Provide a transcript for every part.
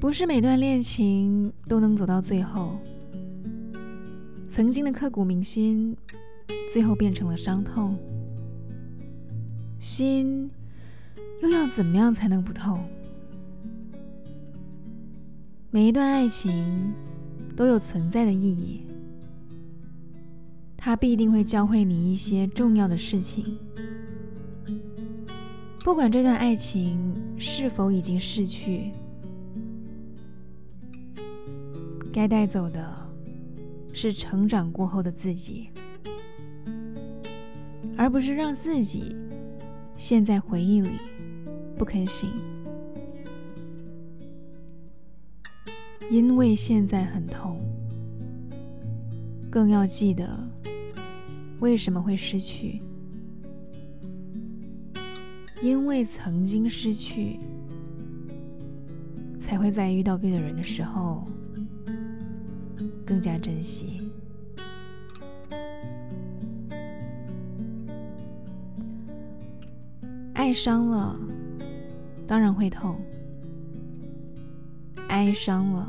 不是每段恋情都能走到最后，曾经的刻骨铭心，最后变成了伤痛。心又要怎么样才能不痛？每一段爱情都有存在的意义，它必定会教会你一些重要的事情。不管这段爱情是否已经逝去。该带走的是成长过后的自己，而不是让自己陷在回忆里不肯醒。因为现在很痛，更要记得为什么会失去。因为曾经失去，才会在遇到对的人的时候。更加珍惜。爱伤了，当然会痛；哀伤了，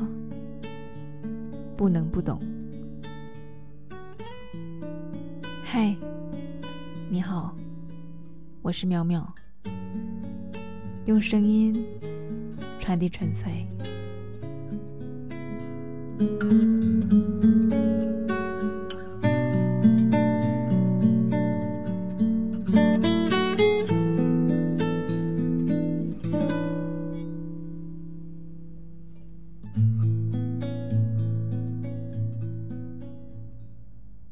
不能不懂。嗨，你好，我是妙妙，用声音传递纯粹。thank you